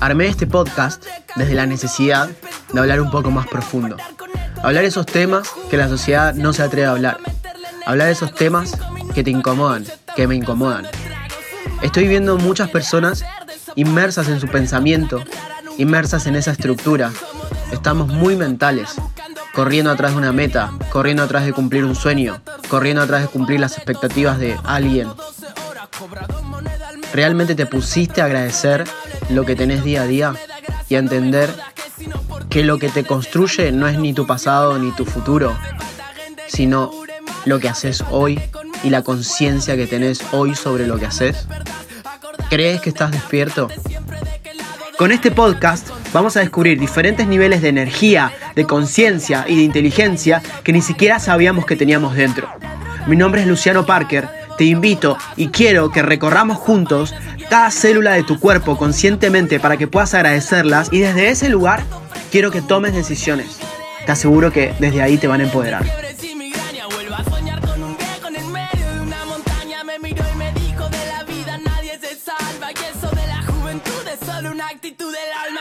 Armé este podcast desde la necesidad de hablar un poco más profundo. Hablar esos temas que la sociedad no se atreve a hablar. Hablar esos temas que te incomodan, que me incomodan. Estoy viendo muchas personas inmersas en su pensamiento, inmersas en esa estructura. Estamos muy mentales, corriendo atrás de una meta, corriendo atrás de cumplir un sueño, corriendo atrás de cumplir las expectativas de alguien. ¿Realmente te pusiste a agradecer lo que tenés día a día y a entender que lo que te construye no es ni tu pasado ni tu futuro, sino lo que haces hoy y la conciencia que tenés hoy sobre lo que haces? ¿Crees que estás despierto? Con este podcast vamos a descubrir diferentes niveles de energía, de conciencia y de inteligencia que ni siquiera sabíamos que teníamos dentro. Mi nombre es Luciano Parker, te invito y quiero que recorramos juntos cada célula de tu cuerpo conscientemente para que puedas agradecerlas y desde ese lugar quiero que tomes decisiones. Te aseguro que desde ahí te van a empoderar.